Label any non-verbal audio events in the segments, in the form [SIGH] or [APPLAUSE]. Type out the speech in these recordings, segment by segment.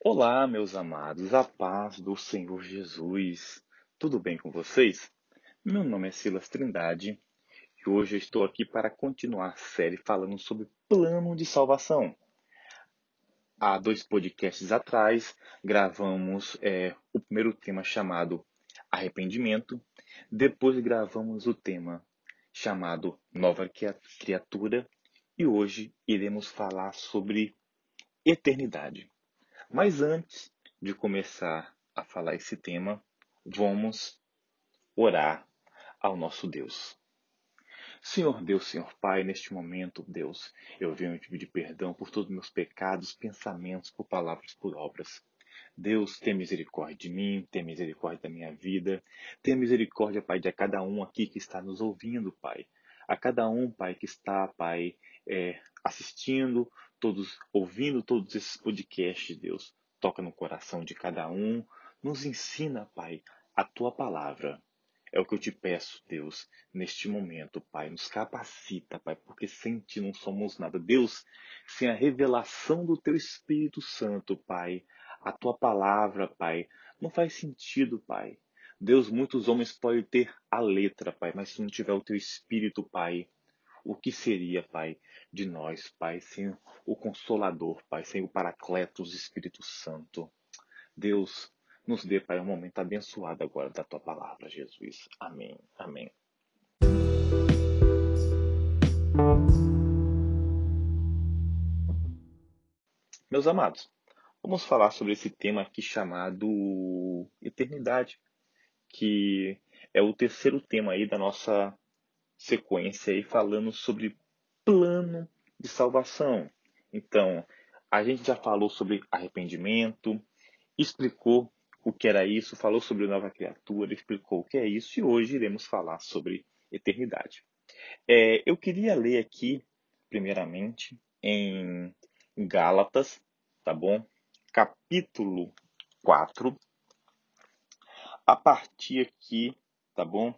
Olá, meus amados, a paz do Senhor Jesus. Tudo bem com vocês? Meu nome é Silas Trindade e hoje eu estou aqui para continuar a série falando sobre plano de salvação. Há dois podcasts atrás gravamos é, o primeiro tema chamado arrependimento, depois gravamos o tema chamado nova criatura e hoje iremos falar sobre eternidade. Mas antes de começar a falar esse tema, vamos orar ao nosso Deus. Senhor Deus, Senhor Pai, neste momento, Deus, eu venho te pedir perdão por todos os meus pecados, pensamentos, por palavras, por obras. Deus, tenha misericórdia de mim, tenha misericórdia da minha vida, tenha misericórdia, Pai, de cada um aqui que está nos ouvindo, Pai. A cada um, Pai, que está, Pai, é, assistindo, todos ouvindo todos esses podcasts, Deus. Toca no coração de cada um. Nos ensina, Pai, a tua palavra. É o que eu te peço, Deus, neste momento, Pai. Nos capacita, Pai, porque sem ti não somos nada. Deus, sem a revelação do teu Espírito Santo, Pai, a tua palavra, Pai, não faz sentido, Pai. Deus, muitos homens podem ter a letra, Pai, mas se não tiver o teu Espírito, Pai, o que seria, Pai, de nós, Pai, sem o Consolador, Pai, sem o Paracletos Espírito Santo. Deus, nos dê, Pai, um momento abençoado agora da Tua palavra, Jesus. Amém. Amém. Meus amados, vamos falar sobre esse tema aqui chamado eternidade, que é o terceiro tema aí da nossa sequência aí falando sobre plano de salvação. Então, a gente já falou sobre arrependimento, explicou o que era isso, falou sobre nova criatura, explicou o que é isso e hoje iremos falar sobre eternidade. É, eu queria ler aqui, primeiramente, em Gálatas, tá bom? Capítulo 4, a partir aqui, tá bom?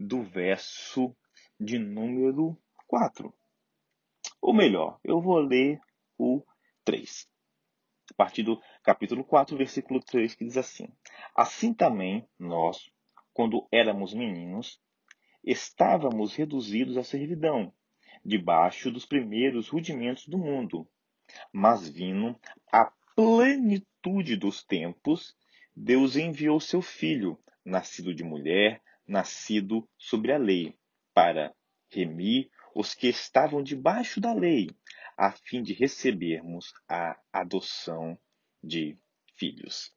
do verso de número 4. Ou melhor, eu vou ler o 3. A partir do capítulo 4, versículo 3, que diz assim: Assim também nós, quando éramos meninos, estávamos reduzidos à servidão, debaixo dos primeiros rudimentos do mundo. Mas vindo a plenitude dos tempos, Deus enviou seu Filho, nascido de mulher, nascido sobre a lei, para remir os que estavam debaixo da lei, a fim de recebermos a adoção de filhos.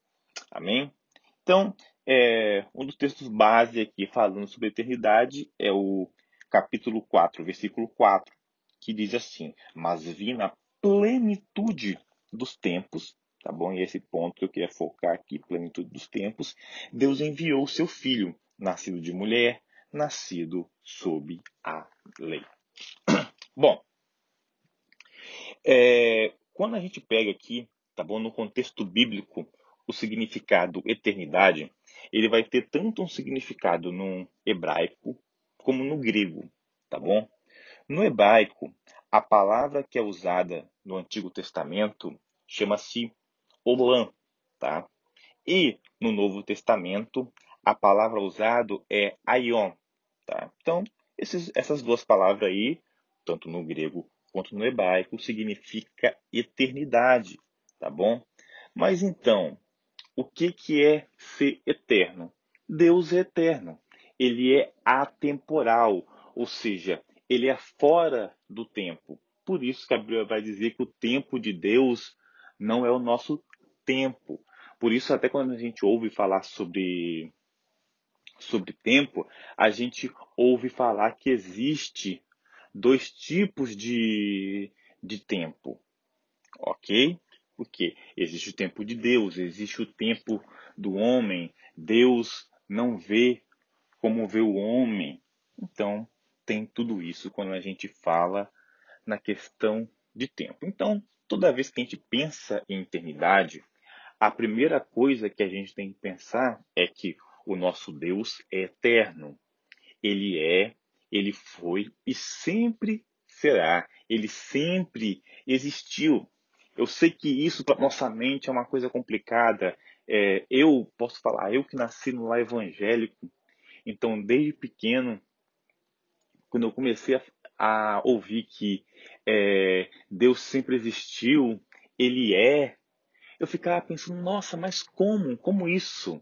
Amém? Então, é, um dos textos base aqui falando sobre a eternidade é o capítulo 4, versículo 4, que diz assim: Mas vi na plenitude dos tempos, tá bom? E esse ponto que eu queria focar aqui, plenitude dos tempos, Deus enviou o seu filho, nascido de mulher, nascido sob a lei. [CLEARS THROAT] Bom, é, quando a gente pega aqui, tá bom, no contexto bíblico, o significado eternidade, ele vai ter tanto um significado no hebraico como no grego, tá bom? No hebraico, a palavra que é usada no Antigo Testamento chama-se olam, tá? E no Novo Testamento, a palavra usada é aion. Tá? Então, esses, essas duas palavras aí, tanto no grego quanto no hebraico, significa eternidade, tá bom? Mas então, o que, que é ser eterno? Deus é eterno. Ele é atemporal, ou seja, ele é fora do tempo. Por isso que a Bíblia vai dizer que o tempo de Deus não é o nosso tempo. Por isso, até quando a gente ouve falar sobre sobre tempo, a gente ouve falar que existe dois tipos de, de tempo, ok? Porque existe o tempo de Deus, existe o tempo do homem. Deus não vê como vê o homem. Então, tem tudo isso quando a gente fala na questão de tempo. Então, toda vez que a gente pensa em eternidade, a primeira coisa que a gente tem que pensar é que O nosso Deus é eterno. Ele é, ele foi e sempre será. Ele sempre existiu. Eu sei que isso para nossa mente é uma coisa complicada. É, eu posso falar, eu que nasci no lar evangélico, então desde pequeno, quando eu comecei a, a ouvir que é, Deus sempre existiu, Ele é, eu ficava pensando, nossa, mas como? Como isso?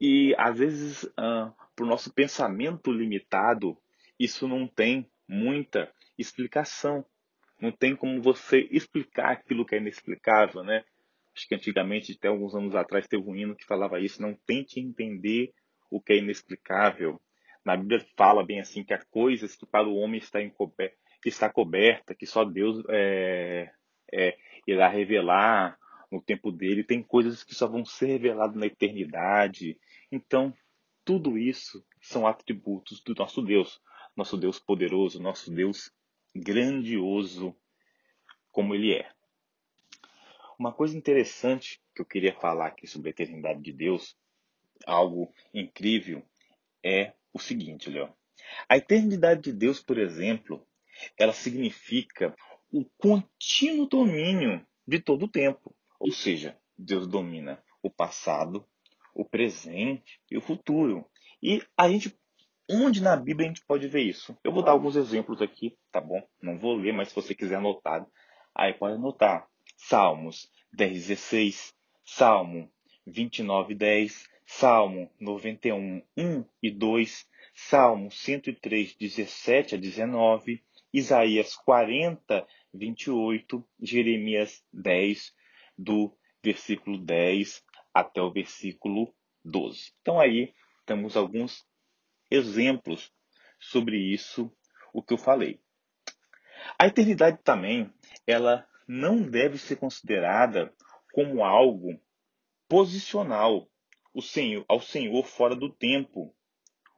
E às vezes, uh, para o nosso pensamento limitado, isso não tem muita explicação. Não tem como você explicar aquilo que é inexplicável, né? Acho que antigamente, até alguns anos atrás, teve um hino que falava isso. Não tente entender o que é inexplicável. Na Bíblia fala bem assim que há coisas que para o homem está, encoberta, que está coberta, que só Deus é, é, irá revelar no tempo dele. Tem coisas que só vão ser reveladas na eternidade. Então, tudo isso são atributos do nosso Deus. Nosso Deus poderoso, nosso Deus grandioso como ele é. Uma coisa interessante que eu queria falar aqui sobre a eternidade de Deus, algo incrível, é o seguinte, Léo. A eternidade de Deus, por exemplo, ela significa o contínuo domínio de todo o tempo. Ou seja, Deus domina o passado, o presente e o futuro. E a gente Onde na Bíblia a gente pode ver isso? Eu vou dar alguns exemplos aqui, tá bom? Não vou ler, mas se você quiser anotar, aí pode anotar. Salmos 10, 16, Salmo 29, 10, Salmo 91, 1 e 2, Salmo 103, 17 a 19, Isaías 40, 28, Jeremias 10, do versículo 10 até o versículo 12. Então aí temos alguns exemplos sobre isso, o que eu falei. A eternidade também, ela não deve ser considerada como algo posicional o Senhor, ao Senhor fora do tempo,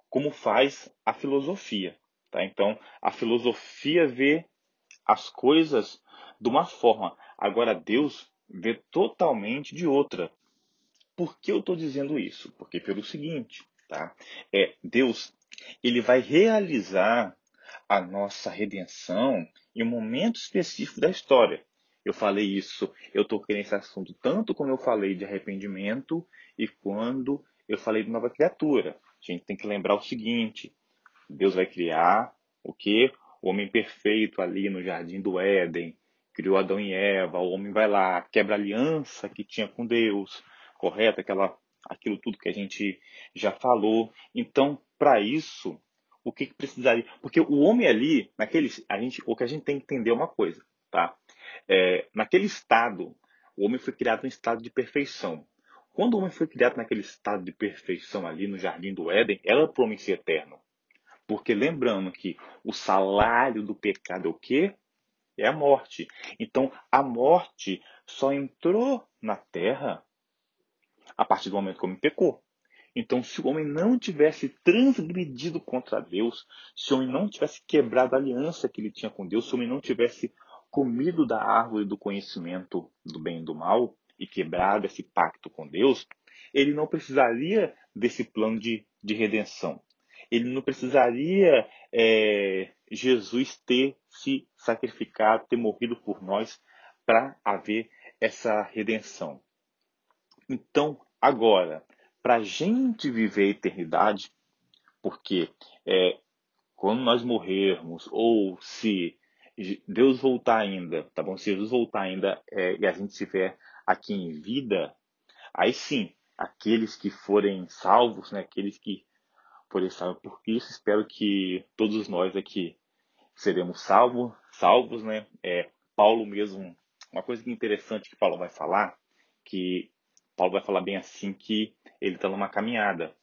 como faz a filosofia. Tá? Então, a filosofia vê as coisas de uma forma, agora Deus vê totalmente de outra. Por que eu estou dizendo isso? Porque pelo seguinte, tá? É, Deus, ele vai realizar a nossa redenção em um momento específico da história. Eu falei isso, eu toquei nesse assunto tanto como eu falei de arrependimento e quando eu falei de nova criatura. A gente tem que lembrar o seguinte: Deus vai criar o que? O homem perfeito ali no jardim do Éden, criou Adão e Eva, o homem vai lá, quebra a aliança que tinha com Deus, correto? Aquela aquilo tudo que a gente já falou. Então, para isso, o que, que, precisaria? Porque o homem ali, naquele, a gente, o que a gente tem que entender é uma coisa, tá? É, naquele estado, o homem foi criado em estado de perfeição. Quando o homem foi criado naquele estado de perfeição ali no jardim do Éden, era para o homem ser eterno. Porque lembrando que o salário do pecado é o quê? É a morte. Então, a morte só entrou na terra a partir do momento que o homem pecou. Então, se o homem não tivesse transgredido contra Deus, se o homem não tivesse quebrado a aliança que ele tinha com Deus, se o homem não tivesse comido da árvore do conhecimento do bem e do mal e quebrado esse pacto com Deus, ele não precisaria desse plano de, de redenção. Ele não precisaria é, Jesus ter se sacrificado, ter morrido por nós para haver essa redenção. Então, agora, para a gente viver a eternidade, porque é, quando nós morrermos, ou se Deus voltar ainda, tá bom? Se Jesus voltar ainda é, e a gente estiver aqui em vida, aí sim, aqueles que forem salvos, né, aqueles que forem salvos por Cristo, espero que todos nós aqui seremos salvos, salvos, né? É, Paulo mesmo, uma coisa é interessante que Paulo vai falar, que Paulo vai falar bem assim que ele está numa caminhada,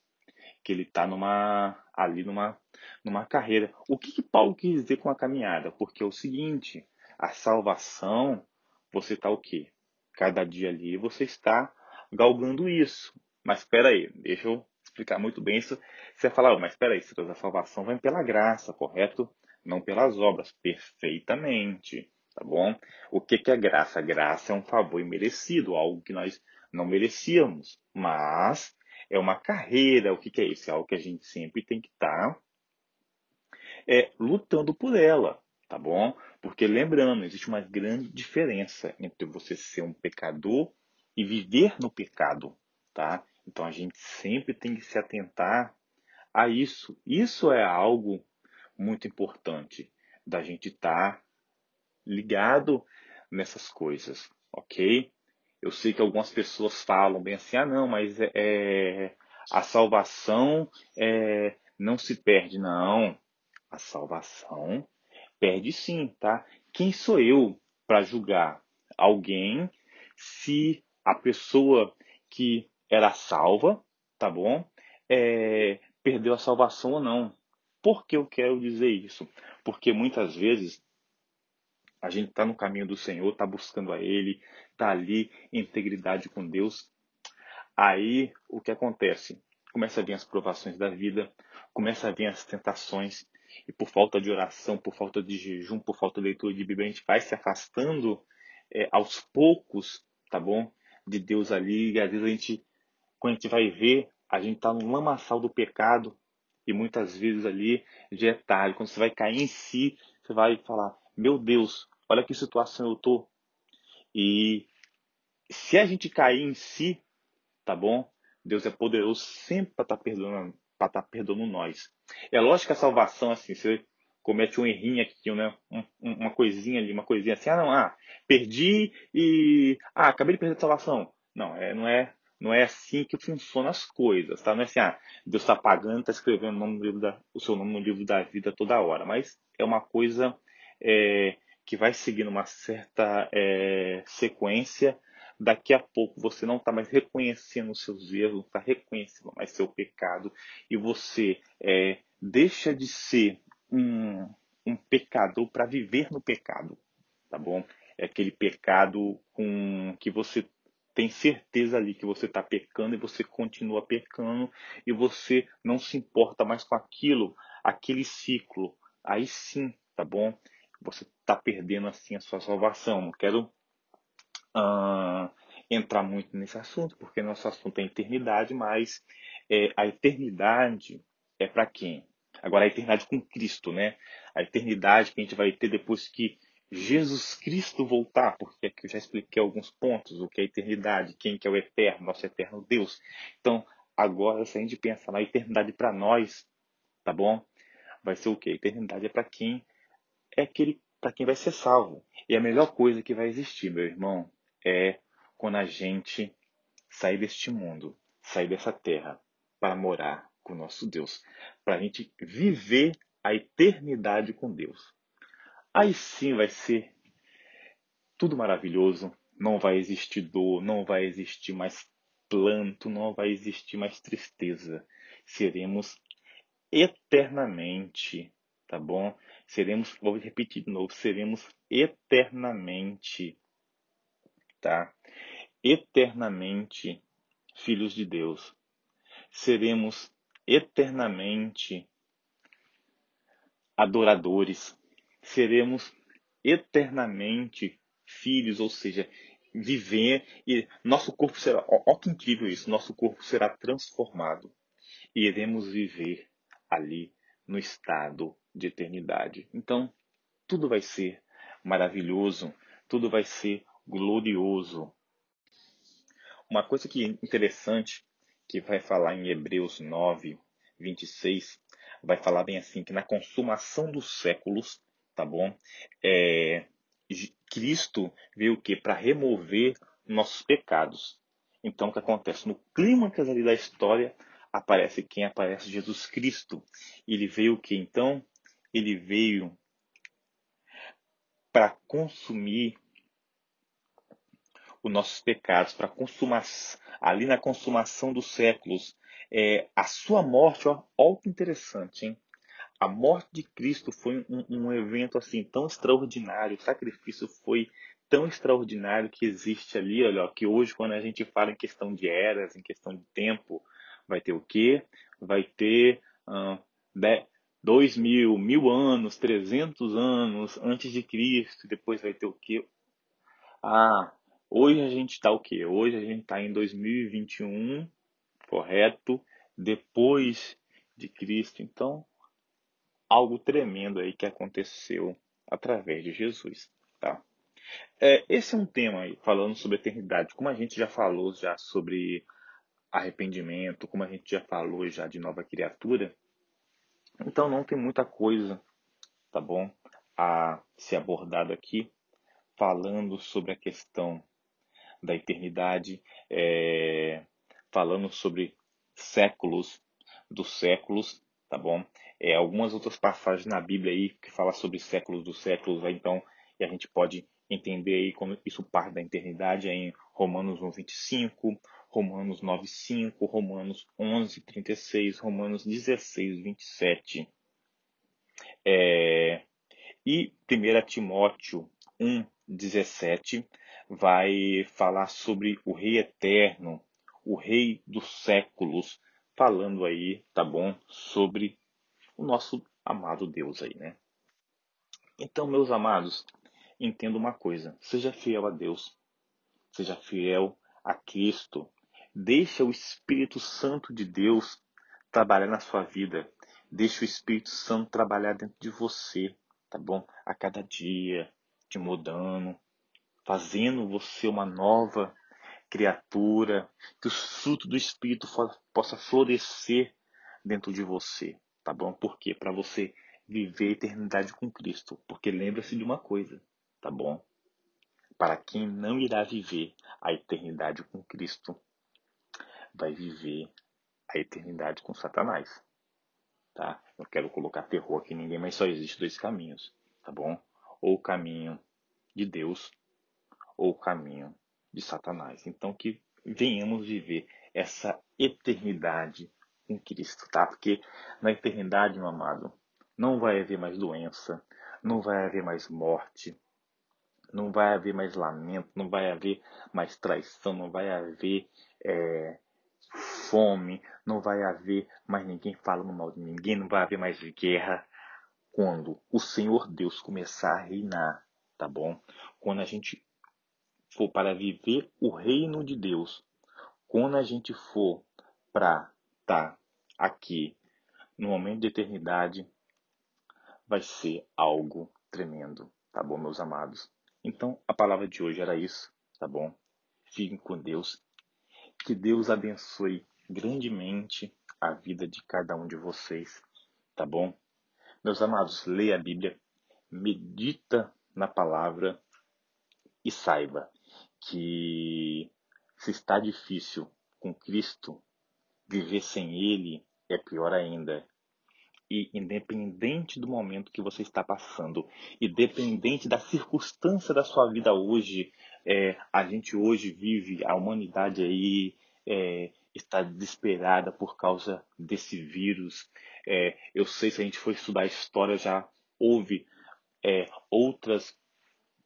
que ele está numa ali numa numa carreira. O que, que Paulo quis dizer com a caminhada? Porque é o seguinte, a salvação, você está o quê? Cada dia ali você está galgando isso. Mas espera aí, deixa eu explicar muito bem isso. Você vai falar, oh, mas espera aí, a salvação vem pela graça, correto? Não pelas obras, perfeitamente, tá bom? O que, que é graça? Graça é um favor imerecido, algo que nós não merecíamos, mas É uma carreira. O que, que é isso? É algo que a gente sempre tem que estar tá, é, lutando por ela, tá bom? Porque lembrando, existe uma grande diferença entre você ser um pecador e viver no pecado, tá? Então a gente sempre tem que se atentar a isso. Isso é algo muito importante da gente estar tá ligado nessas coisas, ok? Eu sei que algumas pessoas falam bem assim, ah não, mas é, é a salvação é, não se perde, não. A salvação perde sim, tá? Quem sou eu para julgar alguém se a pessoa que era salva, tá bom? É, perdeu a salvação ou não. Por que eu quero dizer isso? Porque muitas vezes a gente está no caminho do Senhor, está buscando a Ele, está ali em integridade com Deus. Aí o que acontece? Começa a vir as provações da vida, começa a vir as tentações, e por falta de oração, por falta de jejum, por falta de leitura de Bíblia, a gente vai se afastando é, aos poucos, tá bom? De Deus ali, e às vezes a gente, quando a gente vai ver, a gente está no lamaçal do pecado, e muitas vezes ali já é tarde. Quando você vai cair em si, você vai falar: Meu Deus, olha que situação eu tô. E se a gente cair em si, tá bom? Deus é poderoso sempre para estar tá perdoando, para estar tá perdoando nós. É lógico que a salvação, assim, você comete um errinho aqui, né? Um, uma coisinha ali, uma coisinha assim, ah não, ah, perdi e ah, acabei de perder a salvação. Não, é, não é não é assim que funcionam as coisas, tá? Não é assim, ah, Deus está pagando, está escrevendo o, da, o seu nome no livro da vida toda hora. Mas é uma coisa é, que vai seguindo uma certa é, sequência. Daqui a pouco você não está mais reconhecendo os seus erros, não está reconhecendo mais seu pecado e você é, deixa de ser um, um pecador para viver no pecado, tá bom? É aquele pecado com que você tem certeza ali que você está pecando e você continua pecando e você não se importa mais com aquilo, aquele ciclo. Aí sim, tá bom? Você está perdendo assim a sua salvação. Não quero uh, entrar muito nesse assunto, porque nosso assunto é eternidade, mas é, a eternidade é para quem? Agora, a eternidade com Cristo, né? A eternidade que a gente vai ter depois que Jesus Cristo voltar, porque aqui eu já expliquei alguns pontos, o que é a eternidade, quem que é o eterno, nosso eterno Deus. Então, agora, se a gente pensar na eternidade para nós, tá bom? Vai ser o quê? A eternidade é para quem é aquele para quem vai ser salvo. E a melhor coisa que vai existir, meu irmão, é quando a gente sair deste mundo, sair dessa terra para morar com o nosso Deus, para a gente viver a eternidade com Deus. Aí sim vai ser tudo maravilhoso. Não vai existir dor, não vai existir mais planto, não vai existir mais tristeza. Seremos eternamente, tá bom? Seremos, vou repetir de novo, seremos eternamente, Eternamente filhos de Deus. Seremos eternamente adoradores seremos eternamente filhos, ou seja, viver e nosso corpo será, ó, que incrível isso, nosso corpo será transformado e iremos viver ali no estado de eternidade. Então, tudo vai ser maravilhoso, tudo vai ser glorioso. Uma coisa que é interessante que vai falar em Hebreus 9, 26, vai falar bem assim que na consumação dos séculos tá bom? É, Cristo veio o que? Para remover nossos pecados. Então, o que acontece? No clímax ali da história, aparece quem? Aparece Jesus Cristo. Ele veio o que? Então, ele veio para consumir os nossos pecados, para ali na consumação dos séculos, é, a sua morte, ó, olha que interessante, hein? a morte de Cristo foi um, um, evento assim tão extraordinário, o sacrifício foi tão extraordinário que existe ali, olha, que hoje quando a gente fala em questão de eras, em questão de tempo, vai ter o quê? Vai ter uh, dois mil, mil anos, trezentos anos antes de Cristo, depois vai ter o quê? Ah, hoje a gente está o quê? Hoje a gente está em 2021, correto? Depois de Cristo. Então, algo tremendo aí que aconteceu através de Jesus, tá? É, esse é um tema aí, falando sobre eternidade. Como a gente já falou já sobre arrependimento, como a gente já falou já de nova criatura, então não tem muita coisa, tá bom, a ser abordado aqui, falando sobre a questão da eternidade, é, falando sobre séculos dos séculos, tá bom? É, algumas outras passagens na Bíblia aí que fala sobre séculos dos séculos, então e a gente pode entender aí como isso parte da eternidade em Romanos 1:25, Romanos 9:5, Romanos 11:36, Romanos 16:27. É, e 1 Timóteo 1:17 vai falar sobre o rei eterno, o rei dos séculos, falando aí, tá bom, sobre o nosso amado Deus aí, né? Então, meus amados, entenda uma coisa: seja fiel a Deus, seja fiel a Cristo. Deixa o Espírito Santo de Deus trabalhar na sua vida. Deixa o Espírito Santo trabalhar dentro de você, tá bom? A cada dia, te mudando, fazendo você uma nova criatura, que o fruto do Espírito possa florescer dentro de você, tá bom? Por quê? Para você viver a eternidade com Cristo. Porque lembre-se de uma coisa: tá bom? Para quem não irá viver a eternidade com Cristo, vai viver a eternidade com Satanás. Tá? Não quero colocar terror aqui em ninguém, mas só existe dois caminhos, tá bom? Ou o caminho de Deus, ou o caminho de Satanás. Então que venhamos viver essa eternidade com Cristo, tá? Porque na eternidade, meu amado, não vai haver mais doença, não vai haver mais morte, não vai haver mais lamento, não vai haver mais traição, não vai haver é, fome, não vai haver mais ninguém falando mal de ninguém, não vai haver mais guerra. Quando o Senhor Deus começar a reinar, tá bom? Quando a gente for para viver o reino de Deus, quando a gente for para estar tá aqui no momento de eternidade, vai ser algo tremendo, tá bom, meus amados? Então, a palavra de hoje era isso, tá bom? Fiquem com Deus. Que Deus abençoe grandemente a vida de cada um de vocês, tá bom? Meus amados, leia a Bíblia, medita na palavra e saiba que se está difícil com Cristo, viver sem Ele é pior ainda e independente do momento que você está passando, independente da circunstância da sua vida hoje, é, a gente hoje vive, a humanidade aí é, está desesperada por causa desse vírus. É, eu sei se a gente for estudar a história já houve é, outras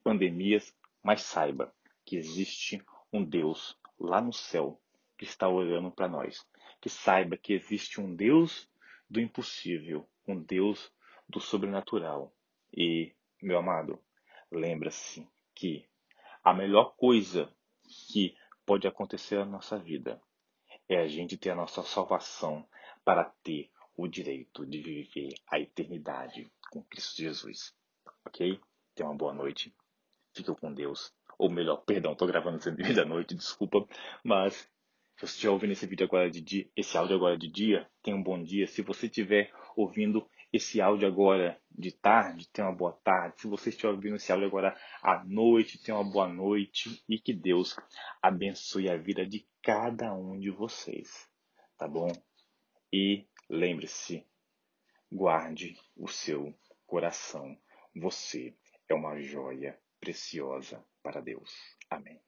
pandemias, mas saiba que existe um Deus lá no céu que está olhando para nós. Que saiba que existe um Deus do impossível, um Deus do sobrenatural. E, meu amado, lembra-se que a melhor coisa que pode acontecer na nossa vida é a gente ter a nossa salvação para ter o direito de viver a eternidade com Cristo Jesus. Ok? Tenha uma boa noite. Fique com Deus. Ou melhor, perdão, estou gravando esse vídeo da noite, desculpa. Mas se você estiver ouvindo esse vídeo agora de dia, esse áudio agora de dia, tenha um bom dia. Se você estiver ouvindo esse áudio agora de tarde, tenha uma boa tarde. Se você estiver ouvindo esse áudio agora à noite, tenha uma boa noite. E que Deus abençoe a vida de cada um de vocês. Tá bom? E lembre-se, guarde o seu coração. Você é uma joia preciosa para Deus. Amém.